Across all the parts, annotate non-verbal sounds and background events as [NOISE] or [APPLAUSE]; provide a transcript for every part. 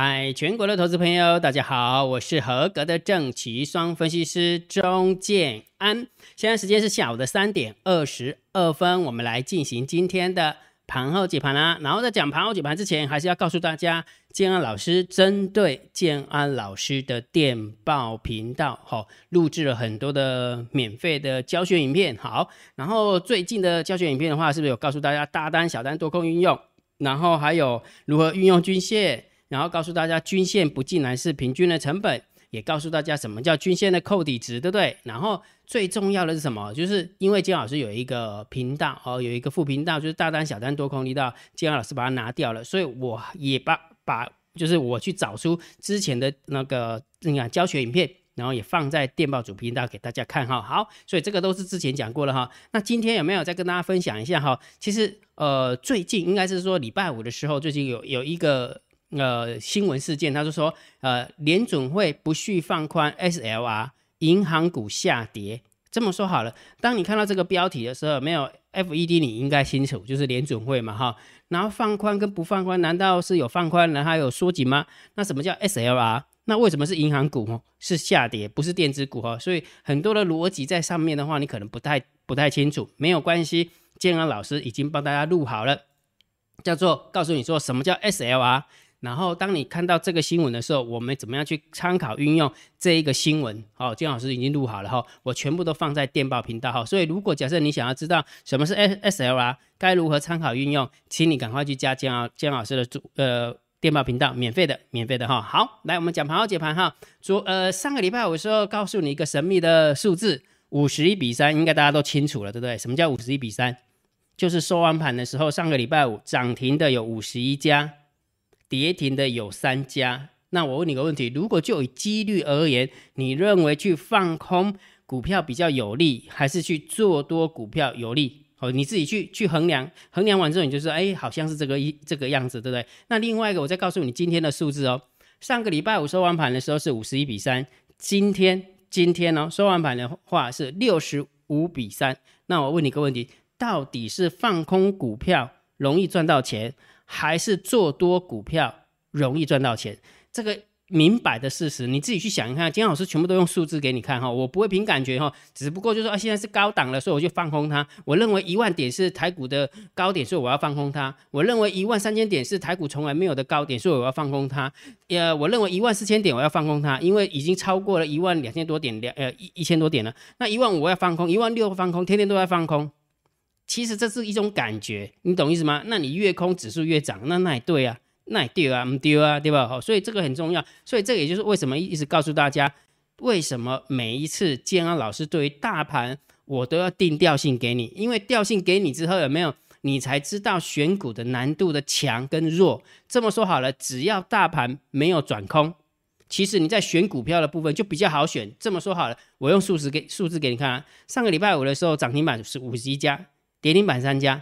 嗨，全国的投资朋友，大家好，我是合格的正奇双分析师钟建安。现在时间是下午的三点二十二分，我们来进行今天的盘后解盘啦。然后在讲盘后解盘之前，还是要告诉大家，建安老师针对建安老师的电报频道，好，录制了很多的免费的教学影片。好，然后最近的教学影片的话，是不是有告诉大家大单、小单、多空运用？然后还有如何运用均线？然后告诉大家，均线不进来是平均的成本，也告诉大家什么叫均线的扣底值，对不对？然后最重要的是什么？就是因为金老师有一个频道哦，有一个副频道，就是大单、小单、多空力道，金老师把它拿掉了，所以我也把把就是我去找出之前的那个那个教学影片，然后也放在电报主频道给大家看哈。好，所以这个都是之前讲过了哈。那今天有没有再跟大家分享一下哈？其实呃，最近应该是说礼拜五的时候，最近有有一个。呃，新闻事件，他就说，呃，联准会不续放宽 SLR，银行股下跌。这么说好了，当你看到这个标题的时候，没有 FED，你应该清楚，就是联准会嘛，哈。然后放宽跟不放宽，难道是有放宽，然后有缩紧吗？那什么叫 SLR？那为什么是银行股哦是下跌，不是电子股哈？所以很多的逻辑在上面的话，你可能不太不太清楚，没有关系，建安老师已经帮大家录好了，叫做告诉你说什么叫 SLR。然后，当你看到这个新闻的时候，我们怎么样去参考运用这一个新闻？好，金老师已经录好了哈，我全部都放在电报频道哈。所以，如果假设你想要知道什么是 S S L R，该如何参考运用，请你赶快去加姜老姜老师的主呃电报频道，免费的，免费的哈。好，来我们讲盘后解盘哈。昨呃上个礼拜五的时候，告诉你一个神秘的数字，五十一比三，应该大家都清楚了，对不对？什么叫五十一比三？就是收完盘的时候，上个礼拜五涨停的有五十一家。跌停的有三家，那我问你个问题：如果就以几率而言，你认为去放空股票比较有利，还是去做多股票有利？哦，你自己去去衡量，衡量完之后你就说，哎，好像是这个一这个样子，对不对？那另外一个，我再告诉你今天的数字哦。上个礼拜五收完盘的时候是五十一比三，今天今天呢收完盘的话是六十五比三。那我问你个问题：到底是放空股票容易赚到钱？还是做多股票容易赚到钱，这个明摆的事实，你自己去想一看。金老师全部都用数字给你看哈，我不会凭感觉哈，只不过就说啊，现在是高档了，所以我就放空它。我认为一万点是台股的高点，所以我要放空它。我认为一万三千点是台股从来没有的高点，所以我要放空它。呃，我认为一万四千点我要放空它，因为已经超过了一万两千多点两呃一一千多点了。那一万五我要放空，一万六放空，天天都在放空。其实这是一种感觉，你懂意思吗？那你越空指数越涨，那那也对啊，那也对啊，不丢啊，对吧？好，所以这个很重要。所以这个也就是为什么一直告诉大家，为什么每一次建安老师对于大盘我都要定调性给你，因为调性给你之后有没有，你才知道选股的难度的强跟弱。这么说好了，只要大盘没有转空，其实你在选股票的部分就比较好选。这么说好了，我用数字给数字给你看啊，上个礼拜五的时候涨停板是五十一家。跌停板三家，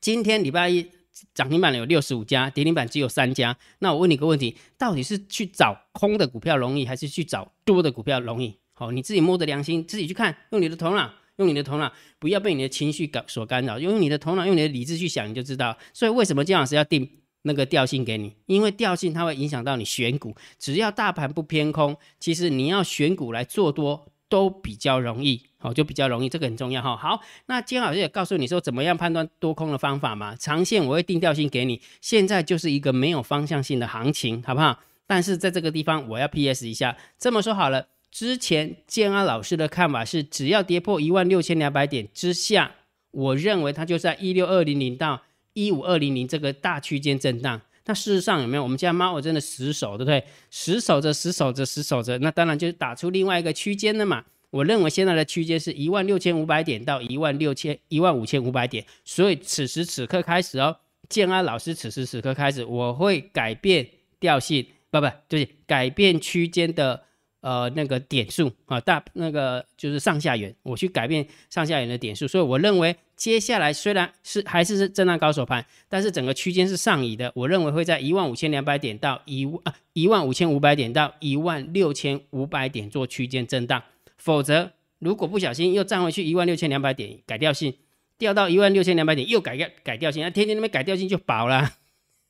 今天礼拜一涨停板有六十五家，跌停板只有三家。那我问你个问题，到底是去找空的股票容易，还是去找多的股票容易？好，你自己摸着良心，自己去看，用你的头脑，用你的头脑，不要被你的情绪感所干扰，用你的头脑，用你的理智去想，你就知道。所以为什么姜老师要定那个调性给你？因为调性它会影响到你选股，只要大盘不偏空，其实你要选股来做多都比较容易。哦，就比较容易，这个很重要哈。好，那金老师也告诉你说怎么样判断多空的方法嘛。长线我会定调性给你，现在就是一个没有方向性的行情，好不好？但是在这个地方我要 PS 一下，这么说好了，之前建安老师的看法是，只要跌破一万六千两百点之下，我认为它就在一六二零零到一五二零零这个大区间震荡。那事实上有没有？我们家猫我真的死守，对不对？死守着，死守着，死守着，那当然就是打出另外一个区间的嘛。我认为现在的区间是一万六千五百点到一万六千一万五千五百点，所以此时此刻开始哦，建安老师此时此刻开始，我会改变调性，不不，就是改变区间的呃那个点数啊，大那个就是上下缘，我去改变上下缘的点数，所以我认为接下来虽然是还是是震荡高手盘，但是整个区间是上移的，我认为会在一万五千两百点到一万啊一万五千五百点到一万六千五百点做区间震荡。否则，如果不小心又站回去一万六千两百点，改调性掉到一万六千两百点，又改改改调性，那天天那边改调性就饱了，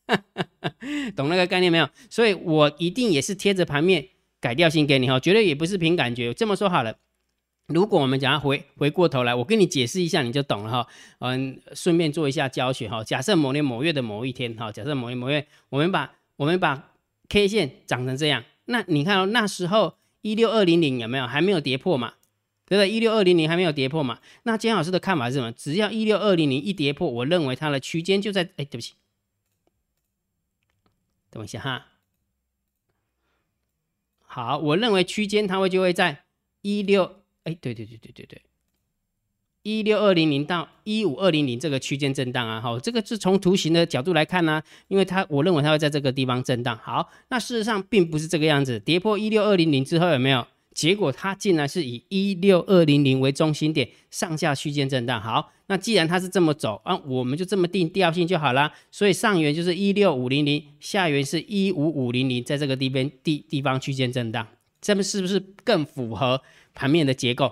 [LAUGHS] 懂那个概念没有？所以我一定也是贴着盘面改调性给你哈，绝对也不是凭感觉。这么说好了，如果我们讲要回回过头来，我跟你解释一下，你就懂了哈。嗯，顺便做一下教学哈。假设某年某月的某一天哈，假设某年某月，我们把我们把 K 线长成这样，那你看哦，那时候一六二零零有没有还没有跌破嘛？对不对？一六二零零还没有跌破嘛？那姜老师的看法是什么？只要一六二零零一跌破，我认为它的区间就在……哎，对不起，等一下哈。好，我认为区间它会就会在一六……哎，对对对对对对，一六二零零到一五二零零这个区间震荡啊。好，这个是从图形的角度来看呢，因为它我认为它会在这个地方震荡。好，那事实上并不是这个样子，跌破一六二零零之后有没有？结果它竟然是以一六二零零为中心点，上下区间震荡。好，那既然它是这么走啊，我们就这么定调性就好了。所以上缘就是一六五零零，下缘是一五五零零，在这个地边地地方区间震荡，这么是不是更符合盘面的结构，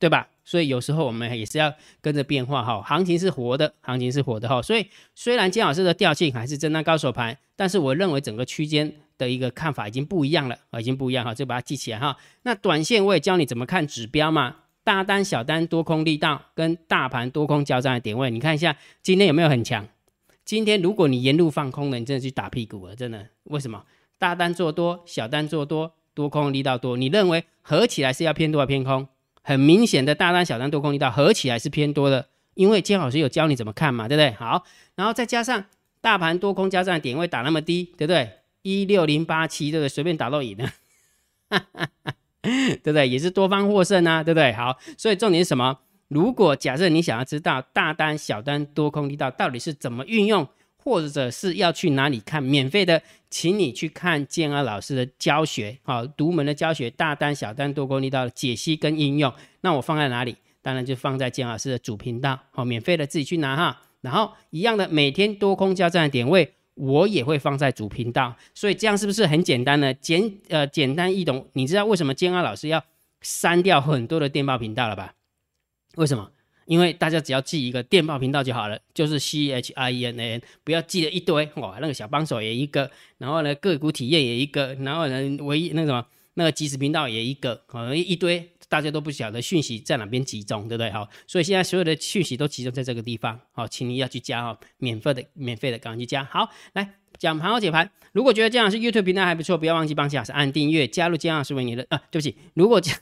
对吧？所以有时候我们也是要跟着变化哈，行情是活的，行情是活的哈。所以虽然金老师的调性还是震荡高手盘，但是我认为整个区间。的一个看法已经不一样了啊，已经不一样哈，就把它记起来哈。那短线我也教你怎么看指标嘛，大单、小单、多空力道跟大盘多空交战的点位，你看一下今天有没有很强？今天如果你沿路放空了，你真的去打屁股了，真的。为什么？大单做多，小单做多，多空力道多，你认为合起来是要偏多还是偏空？很明显的大单、小单、多空力道合起来是偏多的，因为金老师有教你怎么看嘛，对不对？好，然后再加上大盘多空加战点位打那么低，对不对？一六零八七，对不对？随便打到赢的，[LAUGHS] 对不对？也是多方获胜啊，对不对？好，所以重点是什么？如果假设你想要知道大单、小单、多空力道到底是怎么运用，或者是要去哪里看免费的，请你去看建安老师的教学，好，独门的教学，大单、小单、多空力道的解析跟应用。那我放在哪里？当然就放在建老师的主频道，好，免费的自己去拿哈。然后一样的，每天多空交战的点位。我也会放在主频道，所以这样是不是很简单呢？简呃简单易懂。你知道为什么建安老师要删掉很多的电报频道了吧？为什么？因为大家只要记一个电报频道就好了，就是 C H I E N N，不要记了一堆哇，那个小帮手也一个，然后呢个股体验也一个，然后呢唯一那什么那个即时频道也一个，可能一堆。大家都不晓得讯息在哪边集中，对不对？好，所以现在所有的讯息都集中在这个地方。好，请你要去加哦，免费的，免费的，赶快去加。好，来讲盘后解盘。如果觉得姜老师 YouTube 频道还不错，不要忘记帮姜老师按订阅，加入姜老师为你的啊，对不起，如果姜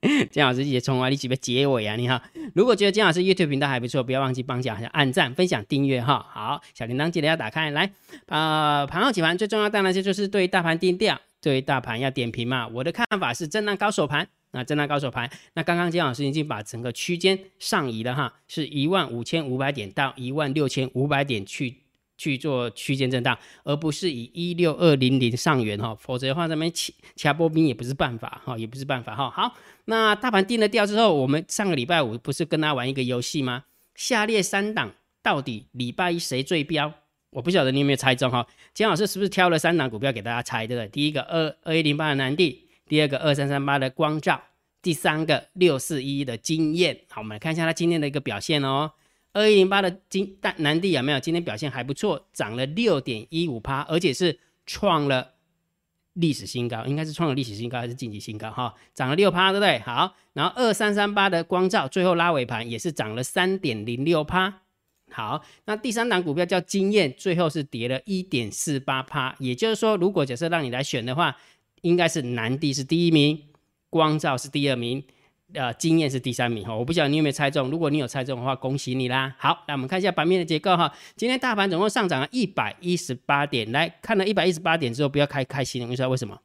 [LAUGHS] 姜老师也从哪里几个结尾啊？你好，如果觉得姜老师 YouTube 频道还不错，不要忘记帮姜老师按赞、分享、订阅哈。好，小铃铛记得要打开。来，啊，盘后解盘最重要当然就就是对大盘定调。对大盘要点评嘛？我的看法是震荡高手盘，那震荡高手盘，那刚刚金老师已经把整个区间上移了哈，是一万五千五百点到一万六千五百点去去做区间震荡，而不是以一六二零零上缘哈，否则的话咱们掐掐波兵也不是办法哈，也不是办法哈。好，那大盘定了调之后，我们上个礼拜五不是跟他玩一个游戏吗？下列三档到底礼拜一谁最标？我不晓得你有没有猜中哈？姜老师是不是挑了三档股票给大家猜，对不对？第一个二二一零八的南地，第二个二三三八的光照，第三个六四一的经验。好，我们来看一下它今天的一个表现哦。二一零八的金大南地有没有？今天表现还不错，涨了六点一五趴，而且是创了历史新高，应该是创了历史新高还是晋级新高哈？涨了六趴，对不对？好，然后二三三八的光照最后拉尾盘也是涨了三点零六趴。好，那第三档股票叫经验，最后是跌了一点四八趴。也就是说，如果假设让你来选的话，应该是南地是第一名，光照是第二名，呃，经验是第三名哈。我不晓得你有没有猜中，如果你有猜中的话，恭喜你啦。好，那我们看一下盘面的结构哈。今天大盘总共上涨了一百一十八点，来看了一百一十八点之后，不要开开心了，你知道为什么？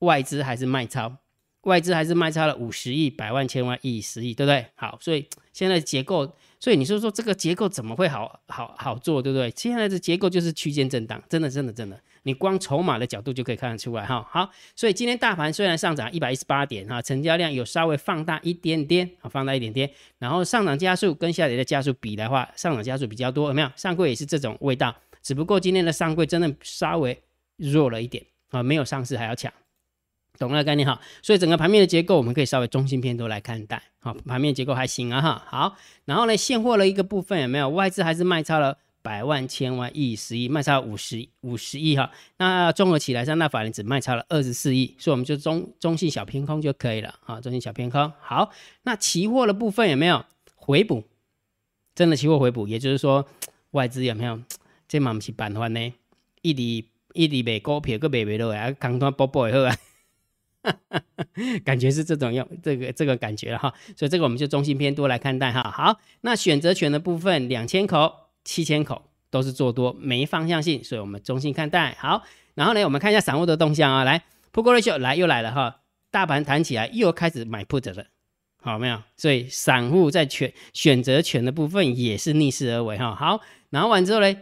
外资还是卖超，外资还是卖超了五十亿、百万、千万、亿、十亿，对不对？好，所以现在结构。所以你说说这个结构怎么会好好好做，对不对？现在的结构就是区间震荡，真的真的真的，你光筹码的角度就可以看得出来哈。好，所以今天大盘虽然上涨一百一十八点哈，成交量有稍微放大一点点啊，放大一点点，然后上涨加速跟下跌的加速比的话，上涨加速比较多，有没有？上柜也是这种味道，只不过今天的上柜真的稍微弱了一点啊，没有上市还要强。懂了概念哈，所以整个盘面的结构我们可以稍微中性偏多来看待，好，盘面结构还行啊哈，好，然后呢，现货的一个部分有没有外资还是卖超了百万、千万、亿、十亿，卖超五十五十亿哈。那综合起来，三大法人只卖超了二十四亿，所以我们就中中性小偏空就可以了啊，中性小偏空。好，那期货的部分有没有回补？真的期货回补，也就是说外资有没有？这嘛不是办法呢？一直一直卖股票，个卖卖落来，刚刚波波也好啊。[LAUGHS] 感觉是这种用这个这个感觉了哈，所以这个我们就中性偏多来看待哈。好，那选择权的部分，两千口、七千口都是做多，没方向性，所以我们中性看待。好，然后呢，我们看一下散户的动向啊，来，Put ratio 来又来了哈，大盘弹起来又开始买 Put 了，好没有？所以散户在选选择权的部分也是逆势而为哈。好，然后完之后呢，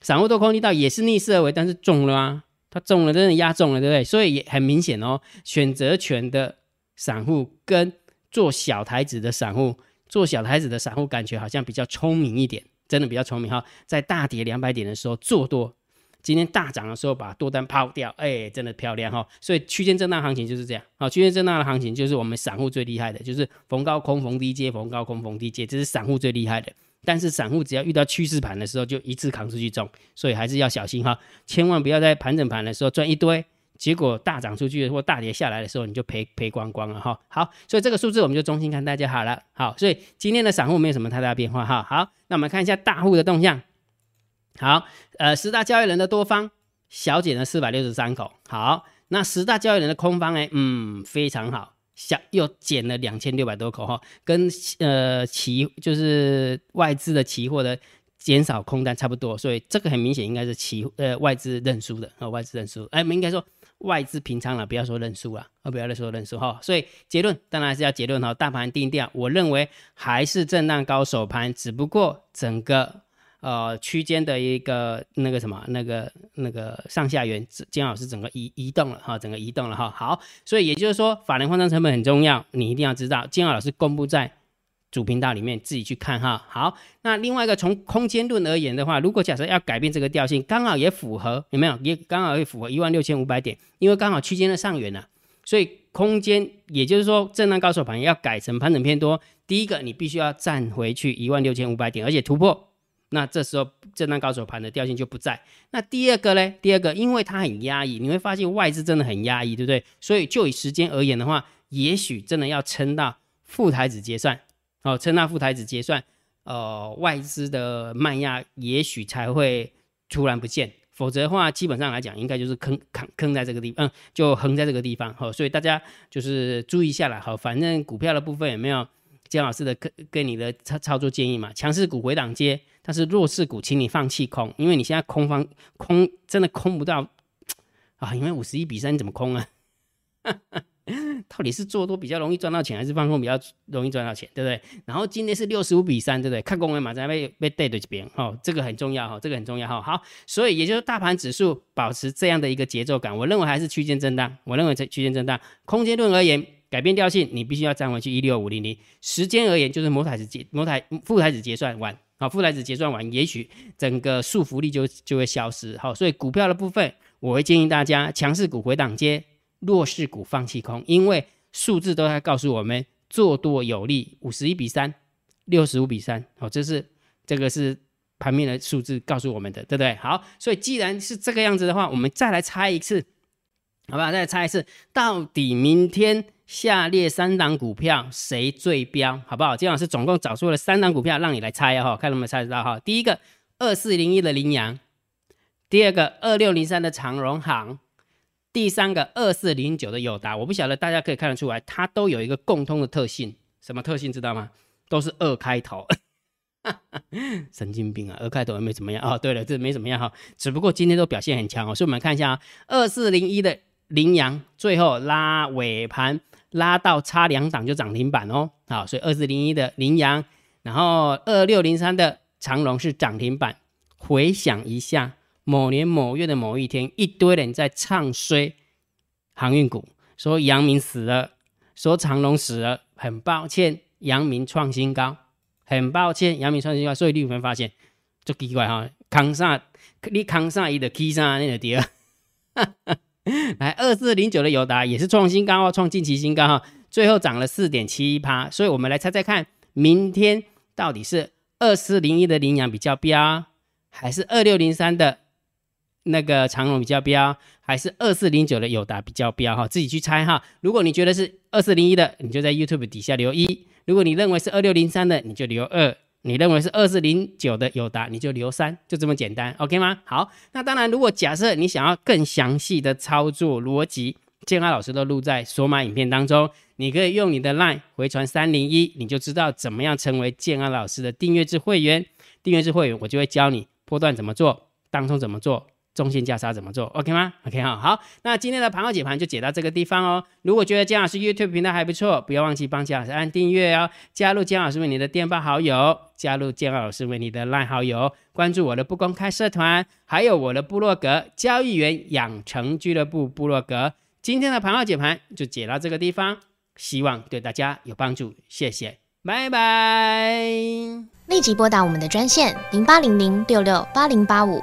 散户多空力道也是逆势而为，但是中了啊。它中了，真的压中了，对不对？所以也很明显哦。选择权的散户跟做小台子的散户，做小台子的散户感觉好像比较聪明一点，真的比较聪明哈。在大跌两百点的时候做多，今天大涨的时候把多单抛掉，哎，真的漂亮哈。所以区间震荡行情就是这样，好，区间震荡的行情就是我们散户最厉害的，就是逢高空逢低接，逢高空逢低接，这是散户最厉害的。但是散户只要遇到趋势盘的时候，就一次扛出去中，所以还是要小心哈，千万不要在盘整盘的时候赚一堆，结果大涨出去或大跌下来的时候，你就赔赔光光了哈。好，所以这个数字我们就中心看大家好了。好，所以今天的散户没有什么太大变化哈。好，那我们看一下大户的动向。好，呃，十大交易人的多方小减了四百六十三口。好，那十大交易人的空方呢？嗯，非常好。下又减了两千六百多口哈，跟呃期就是外资的期货的减少空单差不多，所以这个很明显应该是期呃外资认输的啊，外资认输，哎，我们应该说外资平仓了，不要说认输了，啊，不要再说认输哈，所以结论当然是要结论哈，大盘定调，我认为还是震荡高手盘，只不过整个。呃，区间的一个那个什么，那个那个上下缘，金老师整个移移动了哈，整个移动了哈。好，所以也就是说，法人换仓成本很重要，你一定要知道。金老师公布在主频道里面，自己去看哈。好，那另外一个从空间论而言的话，如果假设要改变这个调性，刚好也符合有没有？也刚好也符合一万六千五百点，因为刚好区间的上缘呢，所以空间也就是说，震荡高手盘要改成盘整偏多，第一个你必须要站回去一万六千五百点，而且突破。那这时候震荡高手盘的调性就不在。那第二个呢？第二个，因为它很压抑，你会发现外资真的很压抑，对不对？所以就以时间而言的话，也许真的要撑到副台子结算，哦，撑到副台子结算，呃，外资的卖压也许才会突然不见，否则的话，基本上来讲，应该就是坑坑坑在这个地方，嗯，就横在这个地方，好，所以大家就是注意一下了，好，反正股票的部分有没有姜老师的跟跟你的操操作建议嘛？强势股回档接。但是弱势股，请你放弃空，因为你现在空方空真的空不到啊！因为五十一比三，怎么空啊？[LAUGHS] 到底是做多比较容易赚到钱，还是放空比较容易赚到钱，对不对？然后今天是六十五比三，对不对？看公文马上被被带对这边，哦，这个很重要哈，这个很重要哈。好，所以也就是大盘指数保持这样的一个节奏感，我认为还是区间震荡。我认为这区间震荡，空间论而言，改变调性，你必须要站回去一六五零零。时间而言，就是摩台子结摩台副台子结算完。好，富台子结算完，也许整个束缚力就就会消失。好，所以股票的部分，我会建议大家强势股回档接，弱势股放弃空，因为数字都在告诉我们做多有利，五十一比三，六十五比三。好，这是这个是盘面的数字告诉我们的，对不对？好，所以既然是这个样子的话，我们再来猜一次，好吧？再猜一次，到底明天？下列三档股票谁最标，好不好？金老师总共找出了三档股票，让你来猜哈，看能不能猜得到哈。第一个二四零一的羚羊，第二个二六零三的长荣行，第三个二四零九的友达。我不晓得大家可以看得出来，它都有一个共通的特性，什么特性知道吗？都是二开头，[LAUGHS] 神经病啊！二开头也没怎么样哦。对了，这没怎么样哈，只不过今天都表现很强哦。所以我们看一下啊，二四零一的羚羊最后拉尾盘。拉到差两档就涨停板哦，好，所以二四零一的羚羊，然后二六零三的长荣是涨停板。回想一下，某年某月的某一天，一堆人在唱衰航运股，说阳明死了，说长荣死了。很抱歉，阳明创新高，很抱歉，阳明创新高。所以你有没有发现，就奇怪哈，扛上你扛上一的 K 上那个跌。[LAUGHS] 来，二四零九的友达也是创新高哦，创近期新高哈，最后涨了四点七一趴，所以我们来猜猜看，明天到底是二四零一的羚羊比较标，还是二六零三的那个长荣比较标，还是二四零九的友达比较标哈？自己去猜哈。如果你觉得是二四零一的，你就在 YouTube 底下留一；如果你认为是二六零三的，你就留二；你认为是二四零九的有答，你就留三，就这么简单，OK 吗？好，那当然，如果假设你想要更详细的操作逻辑，建安老师都录在索马影片当中，你可以用你的 LINE 回传三零一，你就知道怎么样成为建安老师的订阅制会员。订阅制会员，我就会教你波段怎么做，当中怎么做，中线价差怎么做，OK 吗？OK 哈，好，那今天的盘后解盘就解到这个地方哦。如果觉得姜老师 YouTube 频道还不错，不要忘记帮姜老师按订阅哦，加入姜老师为你的电报好友，加入姜老师为你的 LINE 好友，关注我的不公开社团，还有我的部落格交易员养成俱乐部部落格。今天的盘后解盘就解到这个地方，希望对大家有帮助，谢谢，拜拜。立即拨打我们的专线零八零零六六八零八五